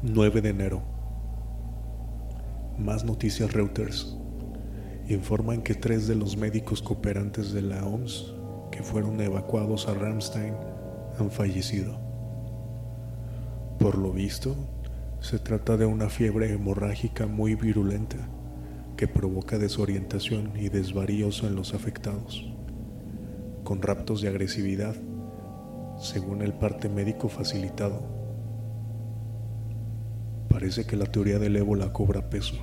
9 de enero. Más noticias Reuters. Informan que tres de los médicos cooperantes de la OMS que fueron evacuados a Ramstein han fallecido. Por lo visto, se trata de una fiebre hemorrágica muy virulenta que provoca desorientación y desvaríos en los afectados, con raptos de agresividad, según el parte médico facilitado Parece que la teoría del ébola cobra peso.